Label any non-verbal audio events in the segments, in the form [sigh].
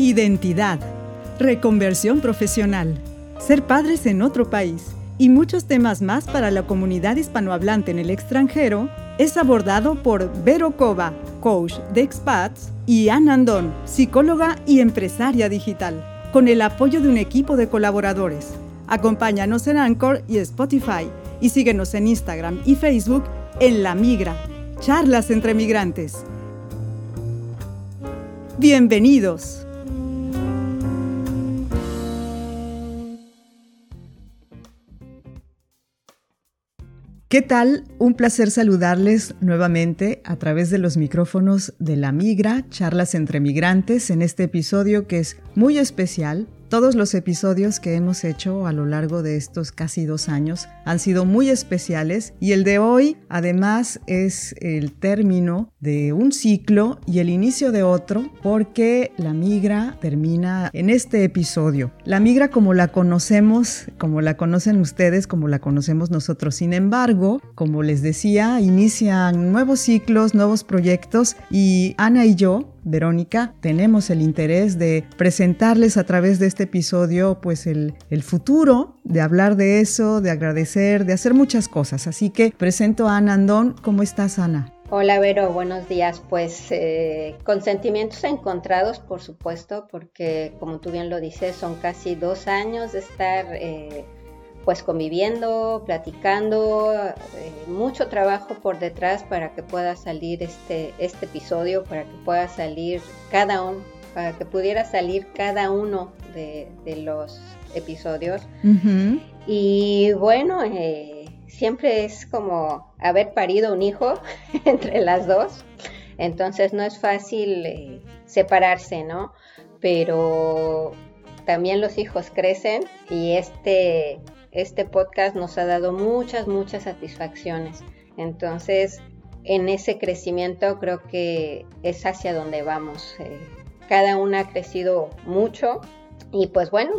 Identidad, reconversión profesional, ser padres en otro país y muchos temas más para la comunidad hispanohablante en el extranjero es abordado por Vero Cova, coach de expats, y Ann Andón, psicóloga y empresaria digital, con el apoyo de un equipo de colaboradores. Acompáñanos en Anchor y Spotify y síguenos en Instagram y Facebook en La Migra, charlas entre migrantes. Bienvenidos. ¿Qué tal? Un placer saludarles nuevamente a través de los micrófonos de La Migra, charlas entre migrantes, en este episodio que es muy especial todos los episodios que hemos hecho a lo largo de estos casi dos años han sido muy especiales y el de hoy además es el término de un ciclo y el inicio de otro porque la migra termina en este episodio. La migra como la conocemos, como la conocen ustedes, como la conocemos nosotros. Sin embargo, como les decía, inician nuevos ciclos, nuevos proyectos y Ana y yo Verónica, tenemos el interés de presentarles a través de este episodio pues el, futuro, de hablar de eso, de agradecer, de hacer muchas cosas. Así que presento a Ana Andón. ¿Cómo estás, Ana? Hola Vero, buenos días. Pues eh, con sentimientos encontrados, por supuesto, porque como tú bien lo dices, son casi dos años de estar eh, pues conviviendo, platicando, eh, mucho trabajo por detrás para que pueda salir este, este episodio, para que pueda salir cada uno, para que pudiera salir cada uno de, los episodios. Y bueno, eh, siempre es como haber parido un hijo [laughs] entre las dos, entonces no es fácil eh, separarse, ¿no? Pero también los hijos crecen y este este podcast nos ha dado muchas, muchas satisfacciones. Entonces, en ese crecimiento creo que es hacia donde vamos. Eh, cada una ha crecido mucho y pues bueno,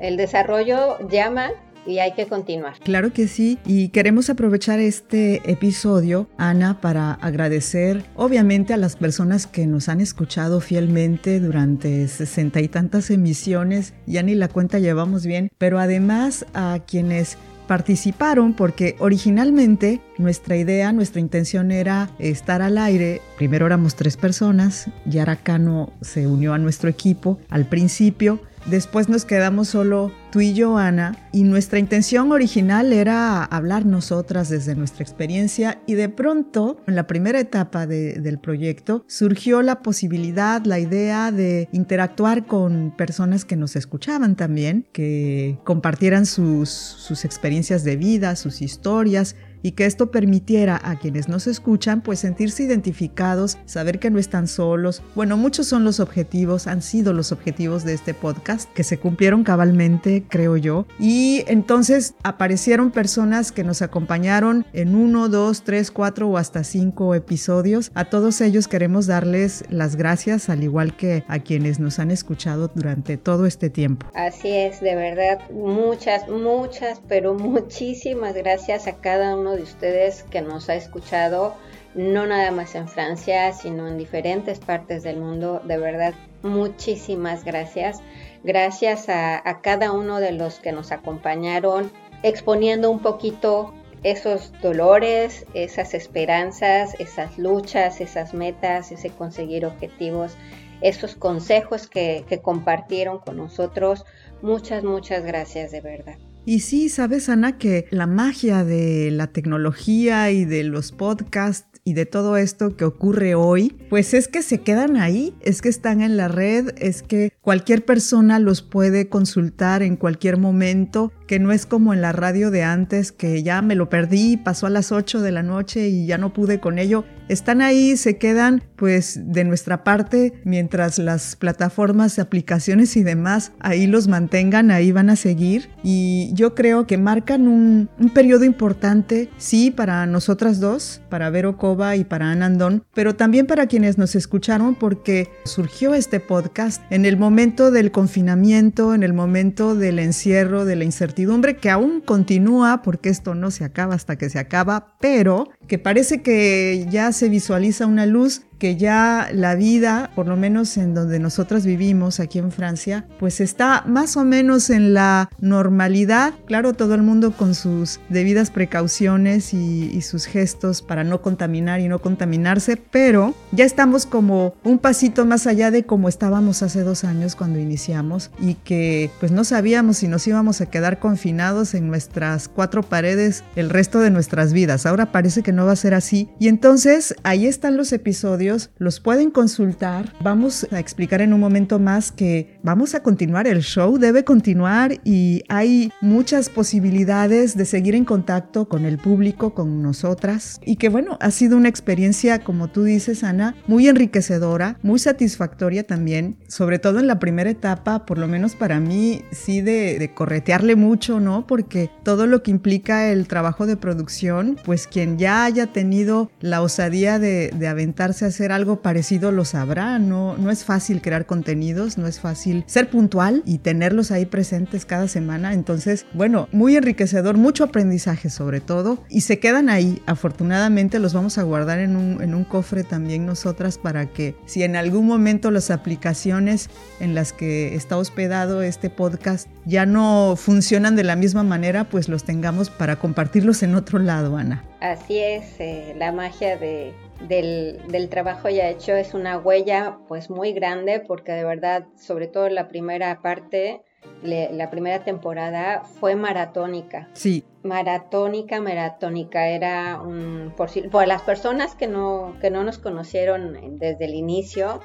el desarrollo llama y hay que continuar. Claro que sí, y queremos aprovechar este episodio, Ana, para agradecer obviamente a las personas que nos han escuchado fielmente durante sesenta y tantas emisiones, ya ni la cuenta llevamos bien, pero además a quienes participaron porque originalmente nuestra idea, nuestra intención era estar al aire. Primero éramos tres personas, Yara Cano se unió a nuestro equipo al principio Después nos quedamos solo tú y yo, Ana, y nuestra intención original era hablar nosotras desde nuestra experiencia y de pronto, en la primera etapa del proyecto, surgió la posibilidad, la idea de interactuar con personas que nos escuchaban también, que compartieran sus, sus experiencias de vida, sus historias, y que esto permitiera a quienes nos escuchan pues sentirse identificados, saber que no están solos. Bueno, muchos son los objetivos, han sido los objetivos de este podcast que se cumplieron cabalmente, creo yo. Y entonces aparecieron personas que nos acompañaron en uno, dos, tres, cuatro o hasta cinco episodios. A todos ellos queremos darles las gracias, al igual que a quienes nos han escuchado durante todo este tiempo. Así es, de verdad, muchas, muchas, pero muchísimas gracias a cada uno de ustedes que nos ha escuchado, no nada más en Francia, sino en diferentes partes del mundo. De verdad, muchísimas gracias. Gracias a, cada uno de los que nos acompañaron, exponiendo un poquito esos dolores, esas esperanzas, esas luchas, esas metas, ese conseguir objetivos, esos consejos que, que compartieron con nosotros. Muchas, muchas gracias de verdad. Y sí, sabes, Ana, que la magia de la tecnología y de los podcasts y de todo esto que ocurre hoy, pues es que se quedan ahí, es que están en la red, es que cualquier persona los puede consultar en cualquier momento, que no es como en la radio de antes, que ya me lo perdí, pasó a las 8 de la noche y ya no pude con ello. Están ahí, se quedan pues de nuestra parte, mientras las plataformas, aplicaciones y demás ahí los mantengan, ahí van a seguir. Y yo creo que marcan un, un periodo importante, sí, para nosotras dos, para Vero y para Anandón, pero también para quienes nos escucharon porque surgió este podcast en el momento del confinamiento, en el momento del encierro, de la incertidumbre que aún continúa porque esto no se acaba hasta que se acaba, pero que parece que ya se visualiza una luz que ya la vida, por lo menos en donde nosotras vivimos aquí en Francia, pues está más o menos en la normalidad. Claro, todo el mundo con sus debidas precauciones y, sus gestos para no contaminar y no contaminarse, pero ya estamos como un pasito más allá de como estábamos hace dos años cuando iniciamos y que pues no sabíamos si nos íbamos a quedar confinados en nuestras cuatro paredes el resto de nuestras vidas. Ahora parece que no va a ser así. Y entonces ahí están los episodios, los pueden consultar. Vamos a explicar en un momento más que vamos a continuar, el show debe continuar y hay muchas posibilidades de seguir en contacto con el público, con nosotras. Y que bueno, ha sido una experiencia, como tú dices, Ana, muy enriquecedora, muy satisfactoria también, sobre todo en la primera etapa, por lo menos para mí, sí de, de corretearle mucho, ¿no? Porque todo lo que implica el trabajo de producción, pues quien ya haya tenido la osadía de, de aventarse a hacer algo parecido lo sabrá, ¿no? No es fácil crear contenidos, no es fácil ser puntual y tenerlos ahí presentes cada semana. Entonces, bueno, muy enriquecedor, mucho aprendizaje sobre todo, y se quedan ahí. Afortunadamente los vamos a guardar en un, en un cofre también nosotras para que si en algún momento las aplicaciones en las que está hospedado este podcast ya no funcionan de la misma manera, pues los tengamos para compartirlos en otro lado, Ana. Así es, eh, la magia de, del, del, trabajo ya hecho es una huella pues muy grande porque de verdad, sobre todo la primera parte, le, la primera temporada fue maratónica. Sí. Maratónica, maratónica. Era un, por, por las personas que no, que no nos conocieron desde el inicio,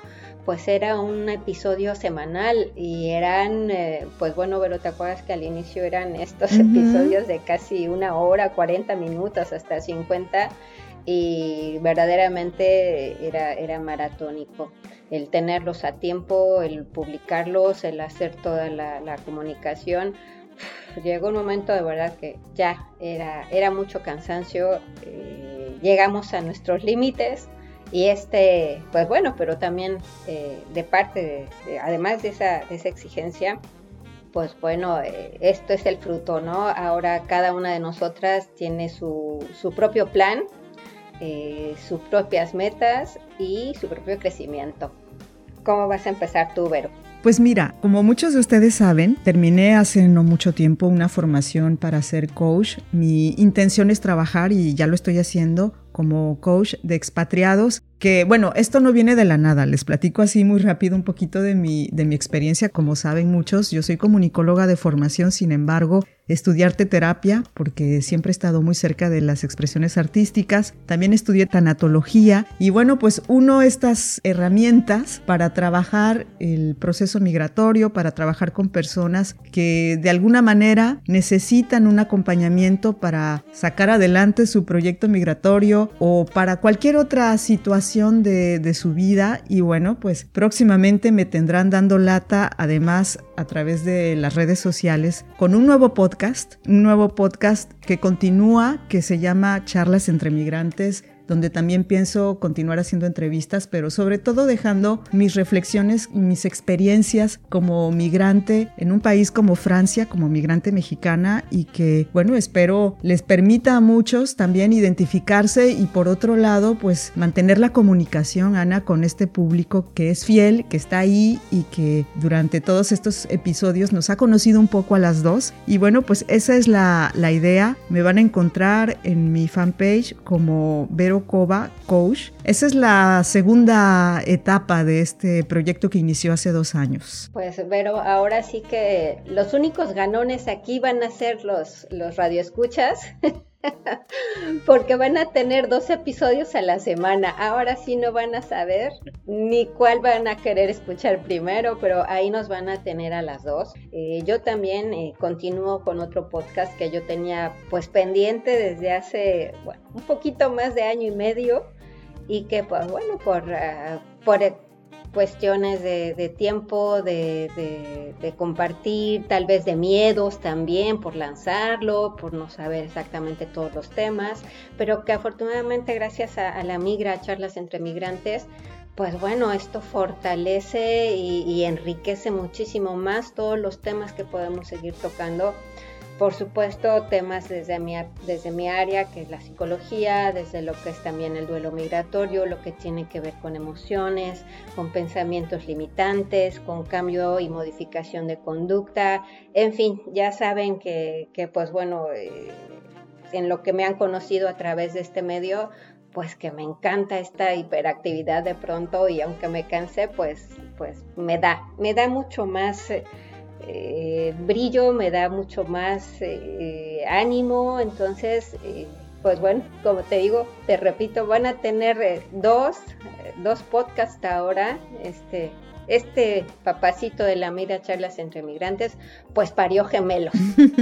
pues era un episodio semanal y eran, eh, pues bueno, pero te acuerdas que al inicio eran estos uh -huh. episodios de casi una hora, 40 minutos, hasta 50 y verdaderamente era, era maratónico. El tenerlos a tiempo, el publicarlos, el hacer toda la, comunicación. Llegó un momento de verdad que ya era, era mucho cansancio, eh, llegamos a nuestros límites y este, pues bueno, pero también eh, de parte, de, de, además de esa, esa exigencia, pues bueno, eh, esto es el fruto, ¿no? Ahora cada una de nosotras tiene su, su propio plan, eh, sus propias metas y su propio crecimiento. ¿Cómo vas a empezar tú, Vero? Pues mira, como muchos de ustedes saben, terminé hace no mucho tiempo una formación para ser coach. Mi intención es trabajar y ya lo estoy haciendo como coach de expatriados que bueno, esto no viene de la nada, les platico así muy rápido un poquito de mi, de mi experiencia, como saben muchos, yo soy comunicóloga de formación, sin embargo, estudié arte terapia porque siempre he estado muy cerca de las expresiones artísticas, también estudié tanatología. Y bueno, pues uno estas herramientas para trabajar el proceso migratorio, para trabajar con personas que de alguna manera necesitan un acompañamiento para sacar adelante su proyecto migratorio o para cualquier otra situación de, su vida. Y bueno, pues próximamente me tendrán dando lata además a través de las redes sociales con un nuevo podcast, un nuevo podcast que continúa, que se llama Charlas entre Migrantes donde también pienso continuar haciendo entrevistas, pero sobre todo dejando mis reflexiones, mis experiencias como migrante en un país como Francia, como migrante mexicana y que, bueno, espero les permita a muchos también identificarse y por otro lado, pues mantener la comunicación, Ana, con este público que es fiel, que está ahí y que durante todos estos episodios nos ha conocido un poco a las dos. Y bueno, pues esa es la, la idea. Me van a encontrar en mi fanpage como Vero Cova Coach. Esa es la segunda etapa de este proyecto que inició hace dos años. Pues, pero ahora sí que los únicos ganones aquí van a ser los, los radioescuchas. [laughs] [laughs] Porque van a tener dos episodios a la semana. Ahora sí no van a saber ni cuál van a querer escuchar primero, pero ahí nos van a tener a las dos. Eh, yo también eh, continúo con otro podcast que yo tenía pues pendiente desde hace bueno, un poquito más de año y medio y que pues bueno, por, uh, por cuestiones de, tiempo, de, compartir, tal vez de miedos también por lanzarlo, por no saber exactamente todos los temas, pero que afortunadamente gracias a, la migra, a charlas entre migrantes, pues bueno, esto fortalece y enriquece muchísimo más todos los temas que podemos seguir tocando por supuesto, temas desde mi, desde mi área, que es la psicología, desde lo que es también el duelo migratorio, lo que tiene que ver con emociones, con pensamientos limitantes, con cambio y modificación de conducta. En fin, ya saben que, que pues bueno, eh, en lo que me han conocido a través de este medio, pues que me encanta esta hiperactividad de pronto y aunque me canse, pues, pues me da, me da mucho más... Eh, eh, brillo, me da mucho más eh, ánimo, entonces, eh, pues bueno, como te digo, te repito, van a tener dos, dos podcasts ahora, este, este papacito de la Mira Charlas entre Migrantes, pues parió gemelos.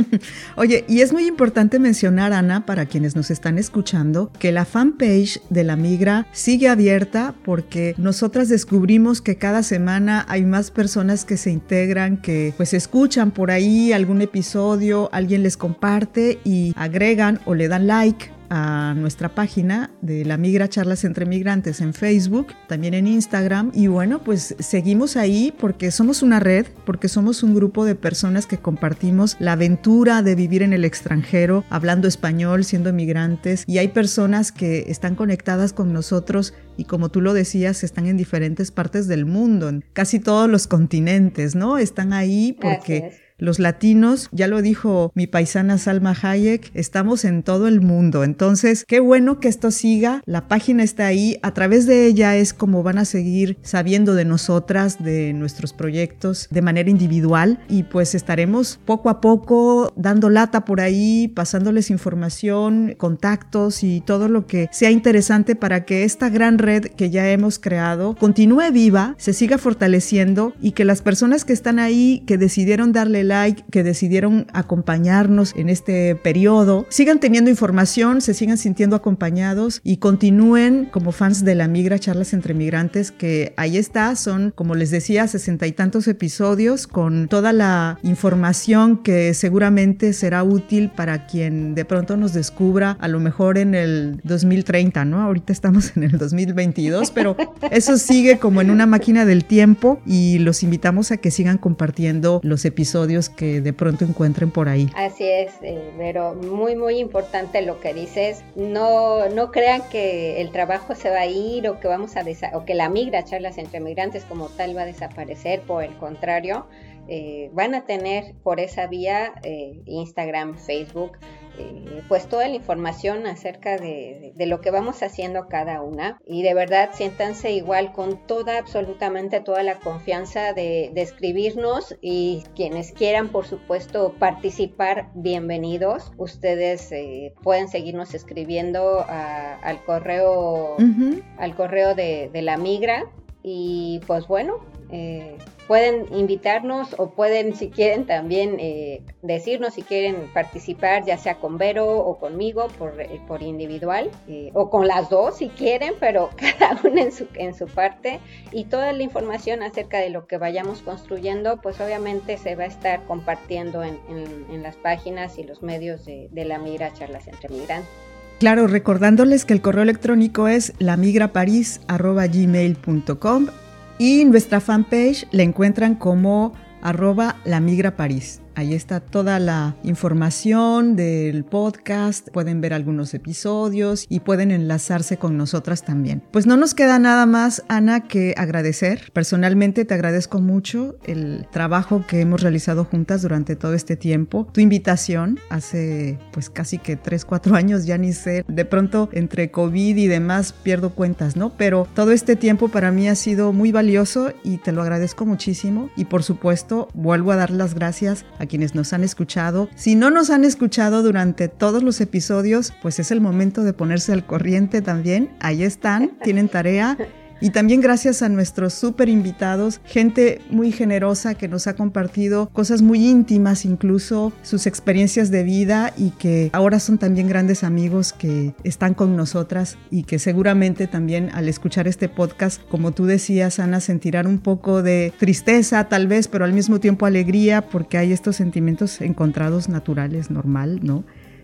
[laughs] Oye, y es muy importante mencionar, Ana, para quienes nos están escuchando, que la fanpage de la Migra sigue abierta porque nosotras descubrimos que cada semana hay más personas que se integran, que pues escuchan por ahí algún episodio, alguien les comparte y agregan o le dan like a nuestra página de la Migra Charlas entre Migrantes en Facebook, también en Instagram. Y bueno, pues seguimos ahí porque somos una red, porque somos un grupo de personas que compartimos la aventura de vivir en el extranjero, hablando español, siendo migrantes. Y hay personas que están conectadas con nosotros y como tú lo decías, están en diferentes partes del mundo, en casi todos los continentes, ¿no? Están ahí porque los latinos, ya lo dijo mi paisana Salma Hayek, estamos en todo el mundo. Entonces, qué bueno que esto siga. La página está ahí. A través de ella es como van a seguir sabiendo de nosotras, de nuestros proyectos de manera individual. Y pues estaremos poco a poco dando lata por ahí, pasándoles información, contactos y todo lo que sea interesante para que esta gran red que ya hemos creado continúe viva, se siga fortaleciendo y que las personas que están ahí, que decidieron darle like, que decidieron acompañarnos en este periodo, sigan teniendo información, se sigan sintiendo acompañados y continúen como fans de la Migra Charlas entre Migrantes, que ahí está, son, como les decía, sesenta y tantos episodios con toda la información que seguramente será útil para quien de pronto nos descubra, a lo mejor en el 2030, ¿no? Ahorita estamos en el 2022, pero eso sigue como en una máquina del tiempo y los invitamos a que sigan compartiendo los episodios que de pronto encuentren por ahí. Así es, eh, pero muy, muy importante lo que dices. No, no crean que el trabajo se va a ir o que vamos a o que la migra, charlas entre migrantes como tal va a desaparecer, por el contrario. Eh, van a tener por esa vía eh, Instagram, Facebook, eh, pues toda la información acerca de, lo que vamos haciendo cada una. Y de verdad siéntanse igual con toda, absolutamente toda la confianza de, escribirnos y quienes quieran por supuesto participar, bienvenidos. Ustedes eh, pueden seguirnos escribiendo al correo, al correo de, de la migra. Y pues bueno, eh, pueden invitarnos o pueden, si quieren, también eh, decirnos si quieren participar, ya sea con Vero o conmigo por, eh, por individual, o con las dos si quieren, pero [laughs] cada una en su, en su parte. Y toda la información acerca de lo que vayamos construyendo, pues obviamente se va a estar compartiendo en, las páginas y los medios de, de la Migra Charlas entre Migrantes. Claro, recordándoles que el correo electrónico es lamigraparis.gmail.com y nuestra fanpage la encuentran como arroba la migra París. Ahí está toda la información del podcast, pueden ver algunos episodios y pueden enlazarse con nosotras también. Pues no nos queda nada más, Ana, que agradecer. Personalmente te agradezco mucho el trabajo que hemos realizado juntas durante todo este tiempo. Tu invitación hace pues casi que 3, 4 años, ya ni sé, de pronto entre COVID y demás pierdo cuentas, ¿no? Pero todo este tiempo para mí ha sido muy valioso y te lo agradezco muchísimo y por supuesto vuelvo a dar las gracias a quienes nos han escuchado. Si no nos han escuchado durante todos los episodios, pues es el momento de ponerse al corriente también. Ahí están, tienen tarea. Y también gracias a nuestros súper invitados, gente muy generosa que nos ha compartido cosas muy íntimas, incluso sus experiencias de vida y que ahora son también grandes amigos que están con nosotras y que seguramente también al escuchar este podcast, como tú decías, Ana, sentirán un poco de tristeza tal vez, pero al mismo tiempo alegría porque hay estos sentimientos encontrados naturales, normal, ¿no?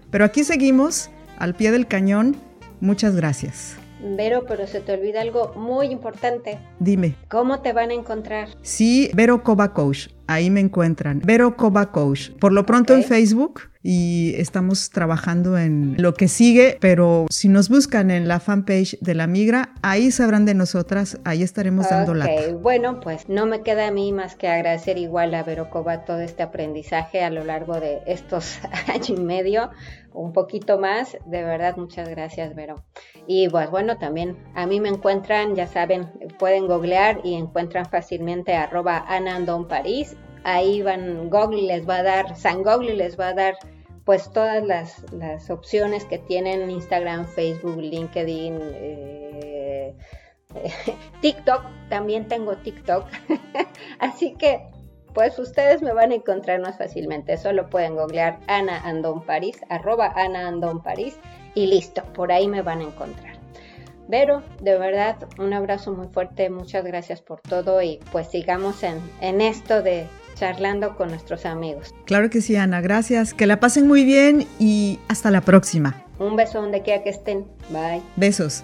Pero aquí seguimos al pie del cañón. Muchas gracias. Vero, pero se te olvida algo muy importante. Dime. ¿Cómo te van a encontrar? Sí, Vero Coba Coach. Ahí me encuentran. Vero Coba Coach. Por lo pronto en Facebook y estamos trabajando en lo que sigue, pero si nos buscan en la fanpage de la Migra, ahí sabrán de nosotras, ahí estaremos dando la. Bueno, pues no me queda a mí más que agradecer igual a Vero Coba todo este aprendizaje a lo largo de estos [laughs] años y medio, un poquito más. De verdad, muchas gracias, Vero. Y pues bueno, también a mí me encuentran, ya saben, pueden googlear y encuentran fácilmente arroba Anandon París ahí van, Google les va a dar, San Google les va a dar pues todas las, las opciones que tienen Instagram, Facebook, LinkedIn, eh, [laughs] TikTok, también tengo TikTok, [laughs] así que pues ustedes me van a encontrar más fácilmente, solo pueden googlear Ana Andón París, arroba Ana Andón París y listo, por ahí me van a encontrar. Vero, de verdad, un abrazo muy fuerte, muchas gracias por todo y pues sigamos en, en esto de charlando con nuestros amigos. Claro que sí, Ana, gracias. Que la pasen muy bien y hasta la próxima. Un beso donde quiera que estén. Bye. Besos.